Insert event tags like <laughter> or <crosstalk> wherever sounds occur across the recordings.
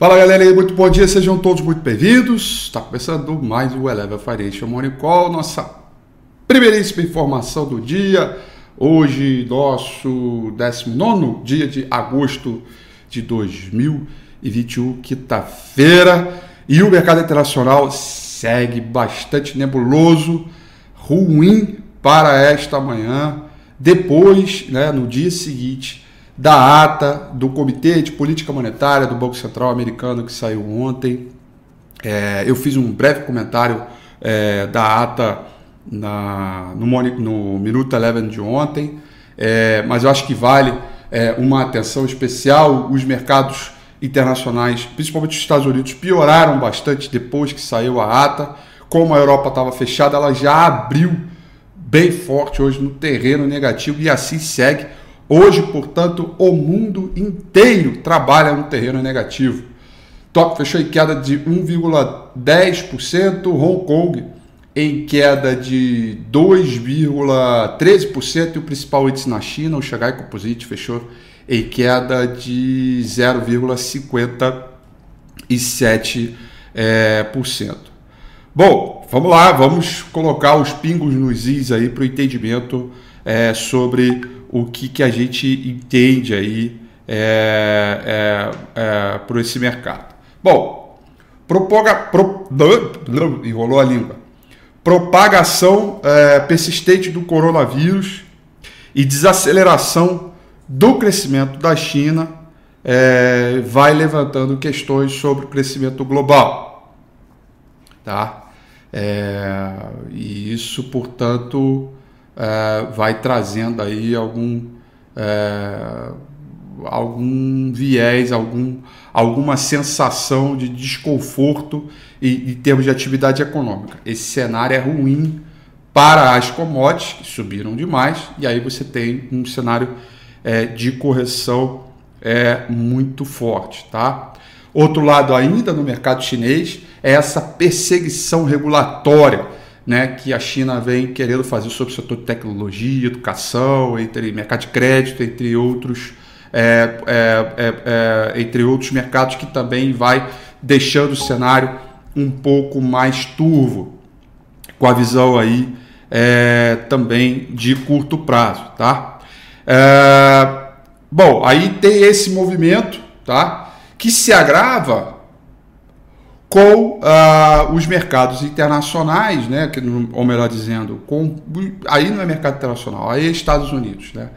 Fala galera muito bom dia, sejam todos muito bem-vindos. Está começando mais o Eleva Financial Morning nossa primeiríssima informação do dia. Hoje, nosso 19 dia de agosto de 2021, quinta-feira, e o mercado internacional segue bastante nebuloso, ruim para esta manhã. Depois, né, no dia seguinte, da ata do Comitê de Política Monetária do Banco Central Americano que saiu ontem. É, eu fiz um breve comentário é, da ata na, no, no Minuto Eleven de ontem, é, mas eu acho que vale é, uma atenção especial. Os mercados internacionais, principalmente os Estados Unidos, pioraram bastante depois que saiu a ata. Como a Europa estava fechada, ela já abriu bem forte hoje no terreno negativo e assim segue Hoje, portanto, o mundo inteiro trabalha no terreno negativo. Tóquio fechou em queda de 1,10%, Hong Kong em queda de 2,13% e o principal índice na China, o Shanghai Composite, fechou em queda de 0,57%. É. Bom, vamos lá, vamos colocar os pingos nos is aí para o entendimento é, sobre o que, que a gente entende aí é, é, é, por esse mercado. Bom, propaga, pro, enrolou a língua. Propagação é, persistente do coronavírus e desaceleração do crescimento da China é, vai levantando questões sobre o crescimento global. Tá? É, e isso, portanto, é, vai trazendo aí algum, é, algum viés, algum, alguma sensação de desconforto em, em termos de atividade econômica. Esse cenário é ruim para as commodities, que subiram demais, e aí você tem um cenário é, de correção é, muito forte. Tá? Outro lado ainda no mercado chinês é essa perseguição regulatória né, que a China vem querendo fazer sobre o setor de tecnologia, educação, entre mercado de crédito, entre outros, é, é, é, é, entre outros mercados que também vai deixando o cenário um pouco mais turvo, com a visão aí é, também de curto prazo, tá? É, bom, aí tem esse movimento, tá? Que se agrava com uh, os mercados internacionais, né, que, ou melhor dizendo, com, aí não é mercado internacional, aí é Estados Unidos, né,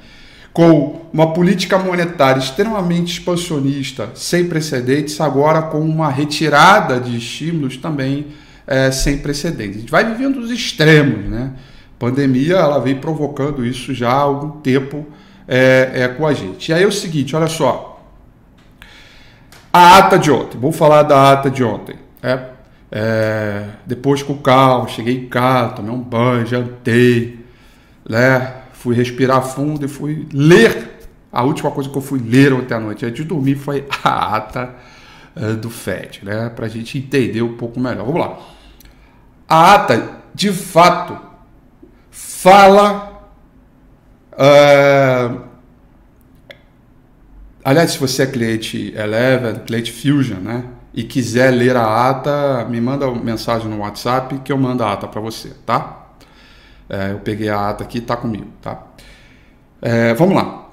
com uma política monetária extremamente expansionista, sem precedentes, agora com uma retirada de estímulos também é, sem precedentes. A gente vai vivendo os extremos, né? A pandemia ela vem provocando isso já há algum tempo é, é, com a gente. E aí é o seguinte, olha só, a ata de ontem, vou falar da ata de ontem. É, é, depois com calma, cheguei em casa, tomei um banho, jantei, né? Fui respirar fundo e fui ler. A última coisa que eu fui ler ontem à noite antes de dormir foi a ata é, do FED, né? Para a gente entender um pouco melhor. Vamos lá. A ata, de fato, fala. Uh, Aliás, se você é cliente Eleven, cliente Fusion, né? E quiser ler a ata, me manda uma mensagem no WhatsApp que eu mando a ata para você, tá? É, eu peguei a ata aqui, tá comigo, tá? É, vamos lá.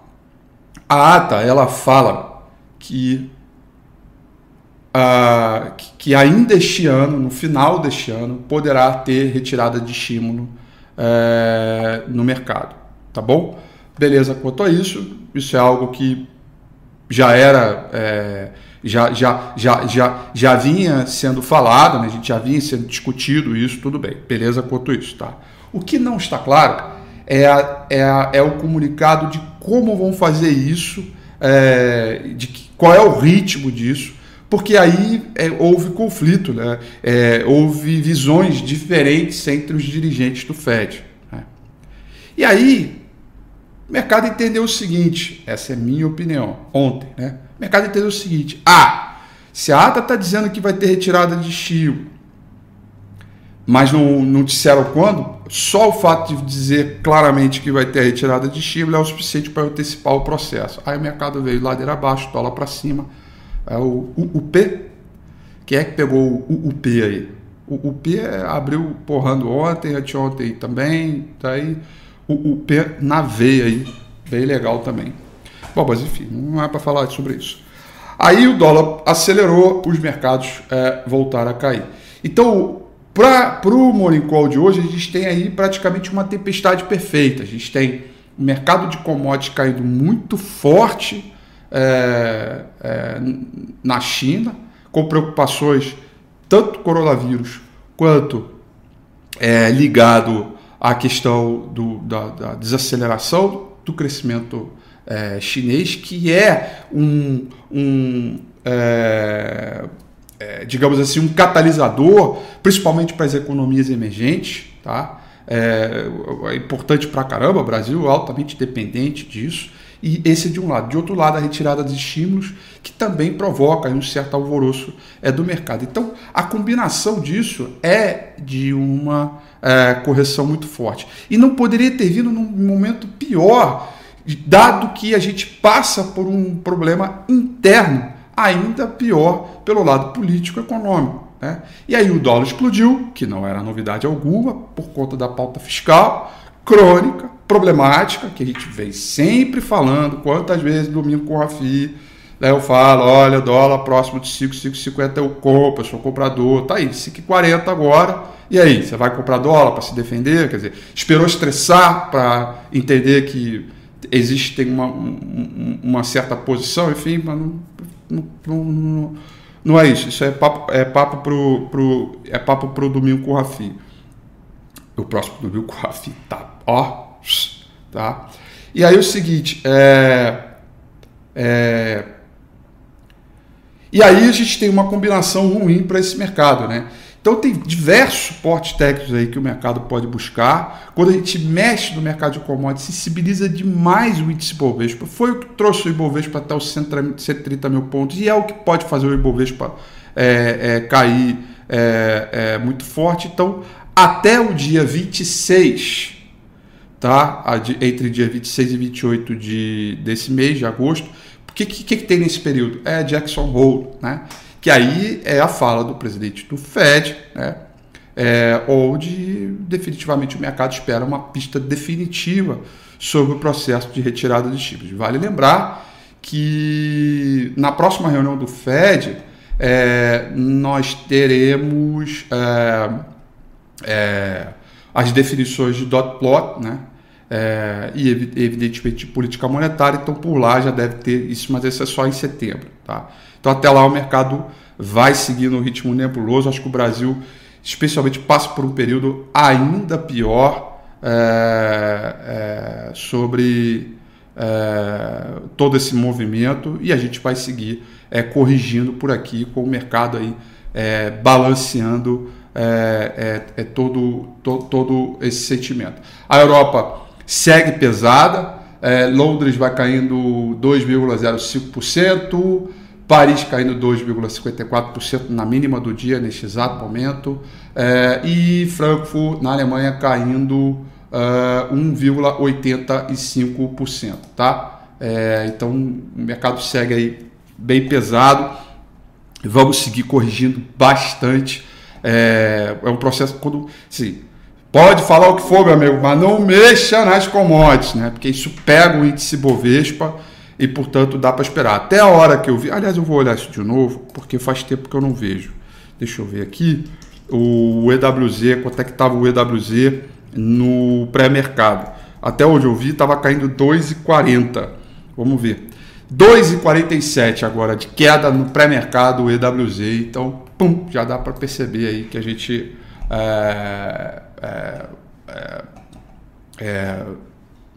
A ata, ela fala que, uh, que ainda este ano, no final deste ano, poderá ter retirada de estímulo é, no mercado, tá bom? Beleza, quanto a isso, isso é algo que já era. Já, já, já, já, já vinha sendo falado, né? a gente já vinha sendo discutido isso, tudo bem, beleza quanto isso, tá? O que não está claro é, a, é, a, é o comunicado de como vão fazer isso, é, de que, qual é o ritmo disso, porque aí é, houve conflito, né? É, houve visões diferentes entre os dirigentes do FED. Né? E aí o mercado entendeu o seguinte, essa é minha opinião, ontem, né? O mercado entendeu o seguinte: ah, se a ata está dizendo que vai ter retirada de estilo, mas não, não disseram quando, só o fato de dizer claramente que vai ter retirada de estímulo é o suficiente para antecipar o processo. Aí o mercado veio ladeira abaixo, dólar para cima, É o UP. Quem é que pegou o UP aí? O UP abriu porrando ontem, anteontem também. Tá aí o UP na veia aí. Bem legal também. Bom, mas enfim, não é para falar sobre isso. Aí o dólar acelerou, os mercados é, voltaram a cair. Então, para o Morning Call de hoje, a gente tem aí praticamente uma tempestade perfeita. A gente tem o mercado de commodities caindo muito forte é, é, na China, com preocupações tanto coronavírus quanto é, ligado à questão do, da, da, desaceleração do crescimento é, chinês, que é um, um é, é, digamos assim, um catalisador, principalmente para as economias emergentes, tá? É, é importante para caramba, o Brasil é altamente dependente disso. E esse de um lado. De outro lado, a retirada de estímulos, que também provoca um certo alvoroço é, do mercado. Então, a combinação disso é de uma é, correção muito forte. E não poderia ter vindo num momento pior, dado que a gente passa por um problema interno ainda pior pelo lado político-econômico. Né? E aí o dólar explodiu, que não era novidade alguma, por conta da pauta fiscal, crônica, problemática, que a gente vem sempre falando, quantas vezes domingo com o Rafi, né, eu falo, olha, dólar próximo de 5, 5,50 eu compro, eu sou comprador, tá aí, 5,40 agora, e aí, você vai comprar dólar para se defender? Quer dizer, esperou estressar para entender que existe uma, uma certa posição, enfim, mas não, não, não, não é isso. Isso é papo, é papo pro, pro, é papo pro domingo com o Rafi. O próximo domingo com o Rafi tá, ó, tá? E aí o seguinte, é, é, e aí a gente tem uma combinação ruim para esse mercado, né? Então tem diversos suportes técnicos aí que o mercado pode buscar. Quando a gente mexe no mercado de commodities, sensibiliza demais o índice Ibovespa. Foi o que trouxe o Ibovespa até os 130 mil pontos e é o que pode fazer o Ibovespa é, é, cair é, é muito forte. Então, até o dia 26, tá? entre dia 26 e 28 de, desse mês de agosto, o que, que, que, tem nesse período? É Jackson Hole, né? Que aí é a fala do presidente do Fed, né? É, onde definitivamente o mercado espera uma pista definitiva sobre o processo de retirada de estímulos. Vale lembrar que na próxima reunião do Fed é, nós teremos é, é as definições de dot plot, né? É, e evidentemente de política monetária, então por lá já deve ter isso, mas isso é só em setembro. Tá? Então até lá o mercado vai seguir no ritmo nebuloso. Acho que o Brasil, especialmente, passa por um período ainda pior é, é, sobre é, todo esse movimento e a gente vai seguir é, corrigindo por aqui com o mercado aí é, balanceando é, todo, to, todo esse sentimento. A Europa segue pesada, Londres vai caindo 2,05%. Paris caindo 2,54% na mínima do dia neste exato momento, é, e Frankfurt na Alemanha caindo é, 1,85%, tá? É, então o mercado segue aí bem pesado, vamos seguir corrigindo bastante. É, é um processo quando, sim, pode falar o que for, meu amigo, mas não mexa nas commodities, né? Porque isso pega o índice Bovespa e, portanto, dá para esperar. Até a hora que eu vi. Aliás, eu vou olhar isso de novo, porque faz tempo que eu não vejo. Deixa eu ver aqui. O EWZ, quanto é que estava o EWZ no pré-mercado? Até onde eu vi, estava caindo 2,40. Vamos ver. 2,47 agora de queda no pré-mercado o EWZ. Então, pum, já dá para perceber aí que a gente é, é, é, é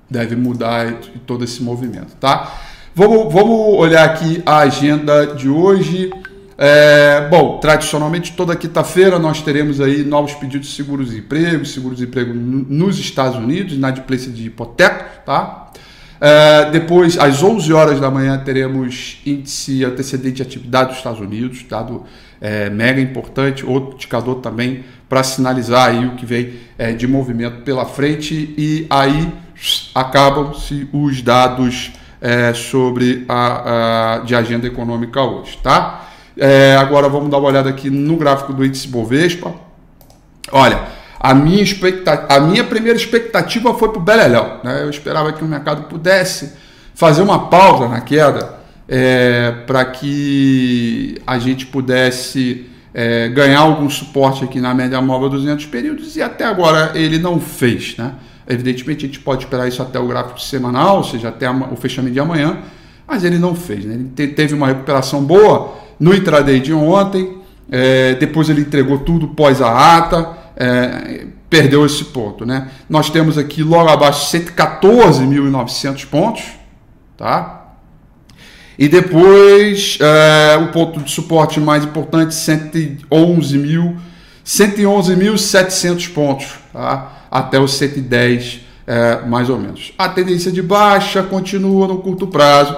deve mudar todo esse movimento, tá? Vamos, vamos olhar aqui a agenda de hoje. É, bom, tradicionalmente toda quinta-feira nós teremos aí novos pedidos de seguros-emprego, seguros-emprego nos Estados Unidos, inadimplência de hipoteca, tá? É, depois, às 11 horas da manhã, teremos índice antecedente de atividade dos Estados Unidos, dado é, mega importante, outro indicador também para sinalizar aí o que vem é, de movimento pela frente e aí acabam-se os dados é, sobre a, a, de agenda econômica hoje, tá? É, agora vamos dar uma olhada aqui no gráfico do índice Bovespa. Olha, a minha, expectativa, a minha primeira expectativa foi para o Beleléu. Né? Eu esperava que o mercado pudesse fazer uma pausa na queda é, para que a gente pudesse é, ganhar algum suporte aqui na média móvel 200 períodos e até agora ele não fez. Né? Evidentemente, a gente pode esperar isso até o gráfico semanal, ou seja, até o fechamento de amanhã, mas ele não fez. Né? Ele teve uma recuperação boa no intraday de ontem, é, depois ele entregou tudo pós a ata, é, perdeu esse ponto. Né? Nós temos aqui logo abaixo 114.900 pontos, tá? E depois é, o ponto de suporte mais importante, 111.700 111 pontos. Tá? até os 110, é, mais ou menos. A tendência de baixa continua no curto prazo,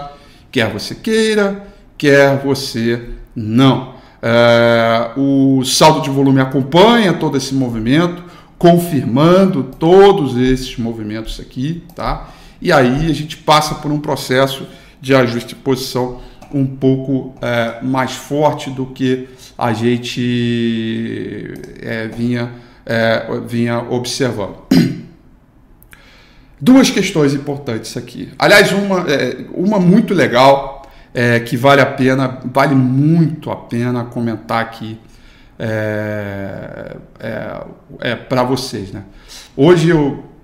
quer você queira, quer você não. É, o saldo de volume acompanha todo esse movimento, confirmando todos esses movimentos aqui, tá? E aí a gente passa por um processo de ajuste de posição um pouco é, mais forte do que a gente é, vinha é, vinha observando. <clears throat> Duas questões importantes aqui. Aliás, uma, é, uma muito legal, é, que vale a pena, vale muito a pena comentar aqui é, para vocês. Né? Hoje eu.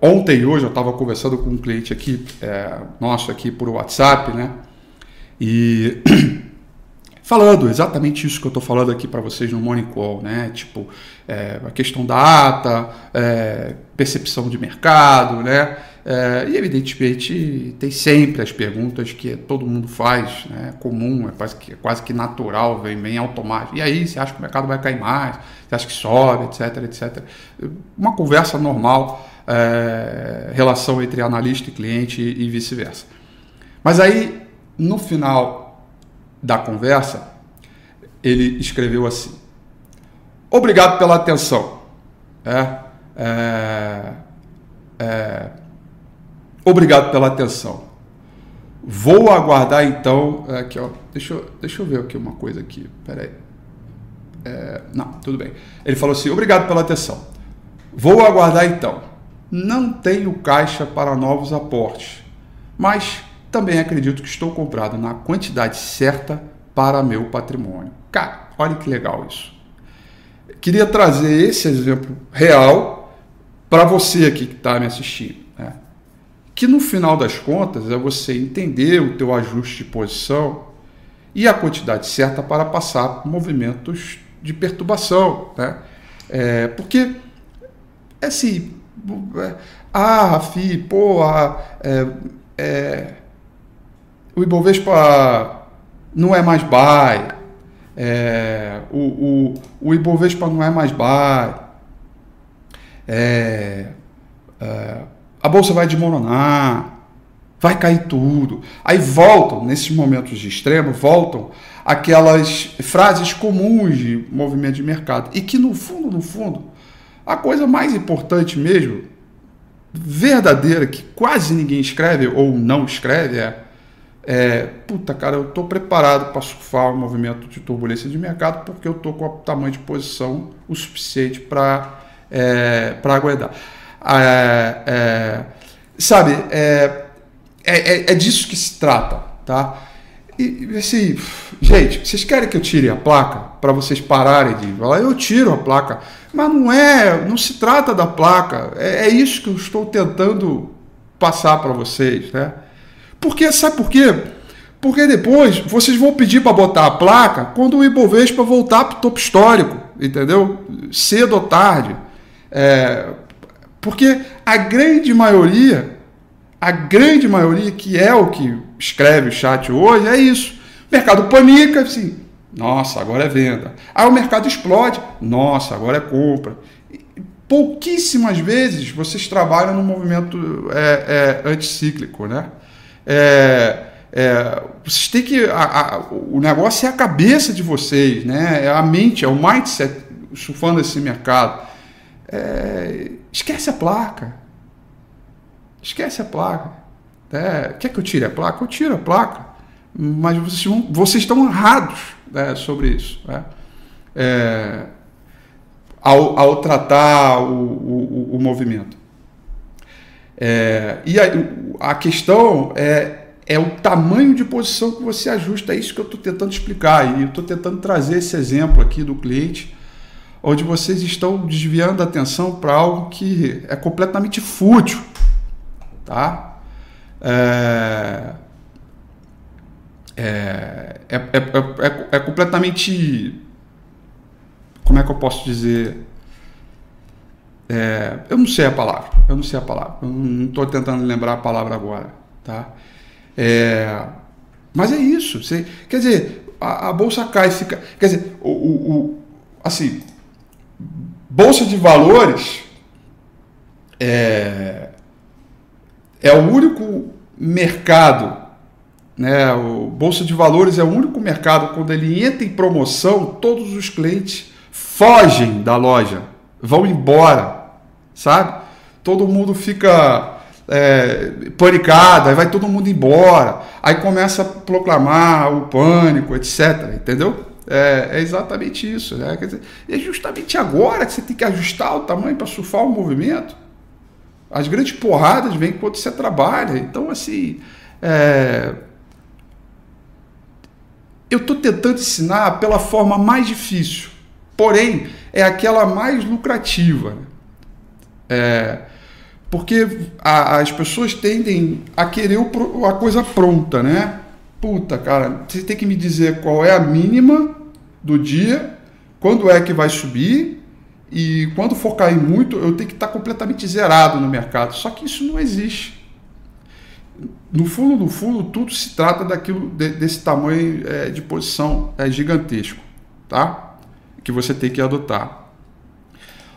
Ontem e hoje eu estava conversando com um cliente aqui, é, nosso aqui por WhatsApp, né? E <clears throat> falando exatamente isso que eu estou falando aqui para vocês no Morning Call, né? Tipo, é, a questão da ata, é, percepção de mercado, né? É, e evidentemente tem sempre as perguntas que todo mundo faz, né? comum, é quase que, é quase que natural, vem, vem automático. E aí, você acha que o mercado vai cair mais? Você acha que sobe, etc, etc. Uma conversa normal, é, relação entre analista e cliente e, vice-versa. Mas aí, no final da conversa, ele escreveu assim: Obrigado pela atenção. É, é, é, obrigado pela atenção. Vou aguardar então. Aqui, ó, deixa, eu, deixa eu ver aqui uma coisa aqui. Peraí. É, não, tudo bem. Ele falou assim: obrigado pela atenção. Vou aguardar então. Não tenho caixa para novos aportes, mas também acredito que estou comprado na quantidade certa para meu patrimônio. Cara, olha que legal isso. Queria trazer esse exemplo real para você aqui que está me assistindo. Né? Que no final das contas é você entender o teu ajuste de posição e a quantidade certa para passar movimentos de perturbação. Né? É, porque, assim, ah, Rafi, pô, ah, é, é o Ibovespa não é mais buy, é, o, o, o Ibovespa não é mais buy, é, é, a bolsa vai desmoronar, vai cair tudo. Aí voltam, nesses momentos de extremo, voltam aquelas frases comuns de movimento de mercado. E que no fundo, no fundo, a coisa mais importante mesmo, verdadeira, que quase ninguém escreve ou não escreve, é é, puta, cara, eu estou preparado para surfar o um movimento de turbulência de mercado porque eu estou com o tamanho de posição o suficiente para é, aguardar. É, é, sabe, é, é, é, é, disso que se trata, tá? E assim, gente, vocês querem que eu tire a placa para vocês pararem de falar? Eu tiro a placa, mas não é, não se trata da placa. É, é isso que eu estou tentando passar para vocês, né? Porque, sabe por quê? Porque depois vocês vão pedir para botar a placa quando o Ibovespa voltar para o topo histórico, entendeu? Cedo ou tarde. É, porque a grande maioria, a grande maioria, que é o que escreve o chat hoje, é isso. O mercado panica, assim, nossa, agora é venda. Aí o mercado explode, nossa, agora é compra. Pouquíssimas vezes vocês trabalham no movimento é, é, anticíclico, né? É, é, vocês têm que. A, a, o negócio é a cabeça de vocês, né? É a mente, é o mindset surfando esse mercado. É, esquece a placa. Esquece a placa. É, quer que eu tire a placa? Eu tiro a placa. Mas vocês, vocês estão errados né, sobre isso. Né? É, ao, ao, tratar o, o, o movimento. É, e a, a, questão é, é o tamanho de posição que você ajusta. É isso que eu estou tentando explicar. E eu estou tentando trazer esse exemplo aqui do cliente, onde vocês estão desviando a atenção para algo que é completamente fútil. Tá? É, é, é, é, é, completamente. Como é que eu posso dizer? É, eu não sei a palavra, eu não sei a palavra, eu não estou tentando lembrar a palavra agora, tá? É, mas é isso, você, quer dizer, a, a, bolsa cai, fica, quer dizer, o, o, o, assim, bolsa de valores é, é o único mercado, né? O bolsa de valores é o único mercado quando ele entra em promoção, todos os clientes fogem da loja, vão embora sabe? Todo mundo fica é, panicado, aí vai todo mundo embora, aí começa a proclamar o pânico, etc. Entendeu? É, é exatamente isso. Né? Quer dizer, é justamente agora que você tem que ajustar o tamanho para surfar o movimento. As grandes porradas vêm quando você trabalha. Então, assim. É... Eu estou tentando ensinar pela forma mais difícil, porém é aquela mais lucrativa. É, porque a, as pessoas tendem a querer o, a coisa pronta, né? Puta, cara, você tem que me dizer qual é a mínima do dia, quando é que vai subir e quando for cair muito, eu tenho que estar completamente zerado no mercado. Só que isso não existe. No fundo, no fundo, tudo se trata daquilo de, desse tamanho é, de posição é, gigantesco, tá? Que você tem que adotar.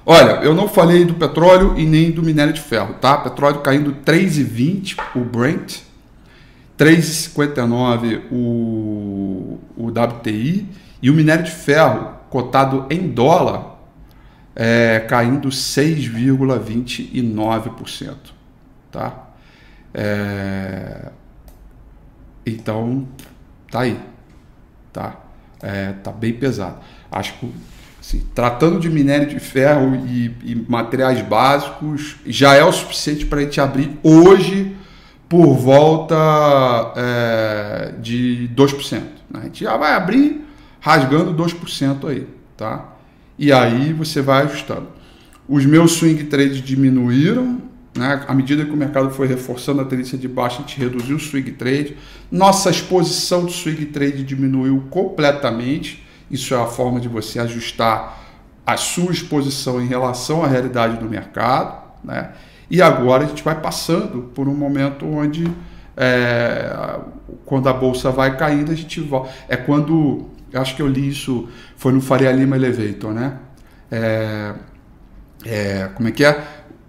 Olha, eu não falei do petróleo e nem do minério de ferro, tá? Petróleo caindo 3,20 o Brent, 3,59 o, o WTI e o minério de ferro cotado em dólar é, caindo 6,29%, tá? É, então, tá aí, tá? É, tá bem pesado. Acho que Assim, tratando de minério de ferro e, e, materiais básicos, já é o suficiente para a gente abrir hoje por volta é, de 2%. Né? A gente já vai abrir rasgando 2% aí. Tá? E aí você vai ajustando. Os meus swing trades diminuíram, né? à medida que o mercado foi reforçando a tendência de baixa, a gente reduziu o swing trade. Nossa exposição de swing trade diminuiu completamente isso é a forma de você ajustar a sua exposição em relação à realidade do mercado. Né? E agora a gente vai passando por um momento onde, é, quando a bolsa vai caindo, a gente volta. É quando, acho que eu li isso, foi no Faria Lima Elevator, né? É, é, como é que é?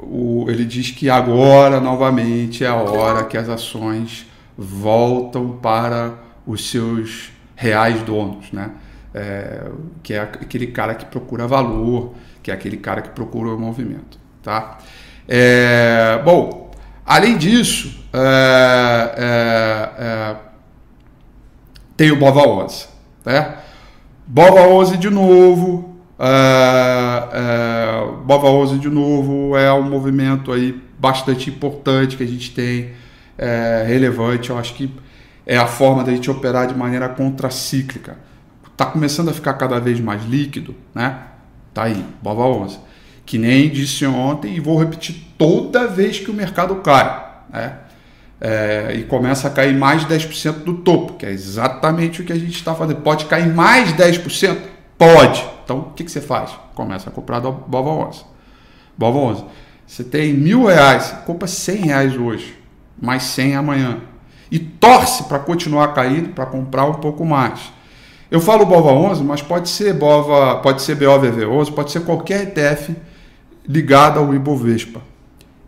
O, ele diz que agora, novamente, é a hora que as ações voltam para os seus reais donos, né? é, que é aquele cara que procura valor, que é aquele cara que procura o movimento. Tá? É, bom, além disso, é, é, é tem o Bova 11. Né? Bova 11 de novo, é, é, Bova 11 de novo é um movimento aí bastante importante que a gente tem, é, relevante. Eu acho que é a forma da gente operar de maneira contracíclica está começando a ficar cada vez mais líquido, né? Tá aí, Bova 11. Que nem disse ontem e vou repetir toda vez que o mercado cai, né? É, e começa a cair mais de 10% do topo, que é exatamente o que a gente está fazendo. Pode cair mais 10%? Pode. Então, o que, que você faz? Começa a comprar do Bova 11. Bova 11. Você tem mil reais, compra 100 reais hoje, mais 100 amanhã. E torce para continuar caindo, para comprar um pouco mais. Eu falo BOVA 11, mas pode ser BOVA, pode ser BOVV11, pode ser qualquer ETF ligado ao Ibovespa.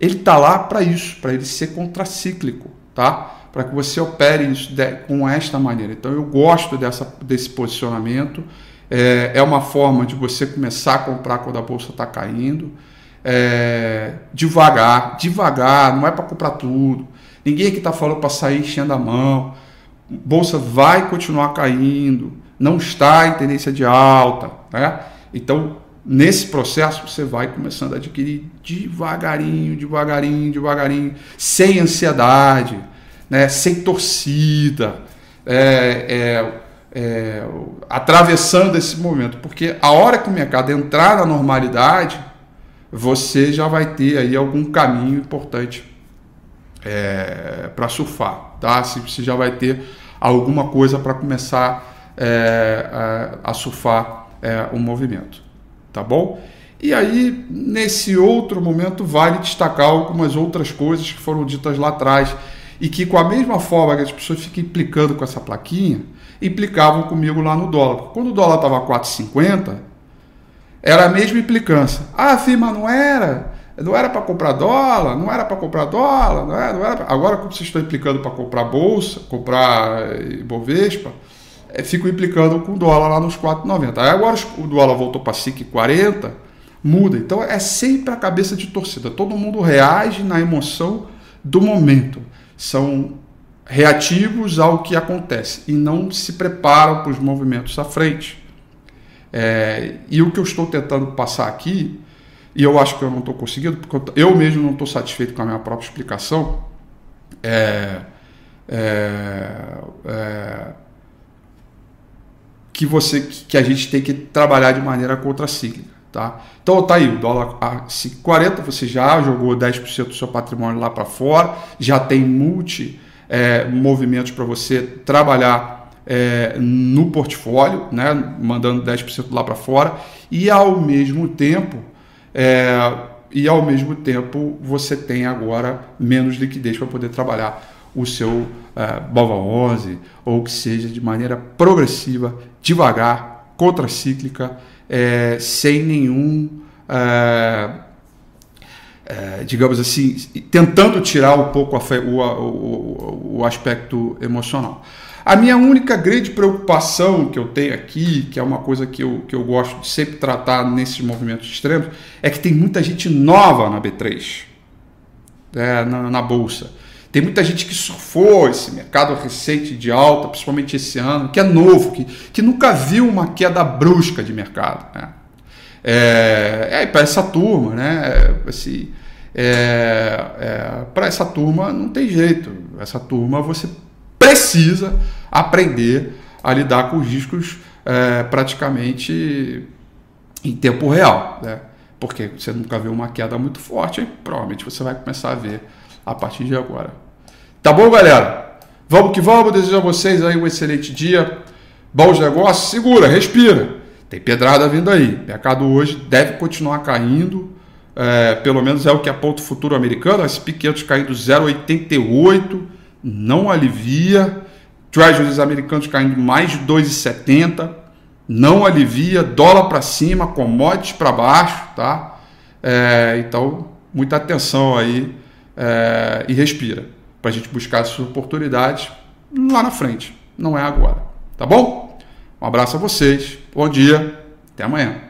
Ele está lá para isso, para ele ser contracíclico, tá? Para que você opere isso de, com esta maneira. Então eu gosto dessa, desse posicionamento. É, é uma forma de você começar a comprar quando a bolsa está caindo. É, devagar, devagar, não é para comprar tudo. Ninguém aqui está falando para sair enchendo a mão. Bolsa vai continuar caindo, não está em tendência de alta. Né? Então, nesse processo, você vai começando a adquirir devagarinho, devagarinho, devagarinho, sem ansiedade, né? sem torcida, é, é, é, atravessando esse momento. Porque a hora que o mercado entrar na normalidade, você já vai ter aí algum caminho importante é, para surfar, tá? Você já vai ter alguma coisa para começar é, a, a, surfar é, o movimento, tá bom? E aí, nesse outro momento, vale destacar algumas outras coisas que foram ditas lá atrás e que, com a mesma forma que as pessoas ficam implicando com essa plaquinha, implicavam comigo lá no dólar. Quando o dólar estava 4,50, era a mesma implicância. Ah, firma, não era não era para comprar dólar, não era para comprar dólar, não era, não era pra... agora como vocês estão implicando para comprar bolsa, comprar eh, Bovespa, é, fico implicando com dólar lá nos 4,90. Aí agora o dólar voltou para 5,40, muda. Então é sempre a cabeça de torcida. Todo mundo reage na emoção do momento. São reativos ao que acontece e não se preparam para os movimentos à frente. É, e o que eu estou tentando passar aqui e eu acho que eu não estou conseguindo, porque eu mesmo não estou satisfeito com a minha própria explicação, é, é, é, que você que a gente tem que trabalhar de maneira contracíclica. Tá? Então tá aí, o dólar a 5,40, você já jogou 10% do seu patrimônio lá para fora, já tem multi é, movimentos para você trabalhar é, no portfólio, né, mandando 10% lá para fora, e ao mesmo tempo é, e ao mesmo tempo você tem agora menos liquidez para poder trabalhar o seu é, BOVA 11 ou que seja de maneira progressiva, devagar, contracíclica, é, sem nenhum, é, é digamos assim, tentando tirar um pouco a, o, o, o aspecto emocional. A minha única grande preocupação que eu tenho aqui, que é uma coisa que eu, que eu gosto de sempre tratar nesses movimentos extremos, é que tem muita gente nova na B3, é, na, na Bolsa. Tem muita gente que surfou esse mercado recente de alta, principalmente esse ano, que é novo, que, que nunca viu uma queda brusca de mercado. Né? É, é para essa turma, né? Assim, é, é, para essa turma não tem jeito. Essa turma você precisa aprender a lidar com os riscos é, praticamente em tempo real, né? Porque você nunca viu uma queda muito forte, aí provavelmente você vai começar a ver a partir de agora. Tá bom, galera? Vamos que vamos. Desejo a vocês aí um excelente dia. Bons negócios. Segura, respira. Tem pedrada vindo aí. O mercado hoje deve continuar caindo. É, pelo menos é o que aponta o futuro americano. S&P 500 caindo 0,88 não alivia. Treasuries americanos caindo mais de 2,70, não alivia. Dólar para cima, commodities para baixo, tá? É, então, muita atenção aí é, e respira para a gente buscar essas oportunidades lá na frente, não é agora, tá bom? Um abraço a vocês, bom dia, até amanhã.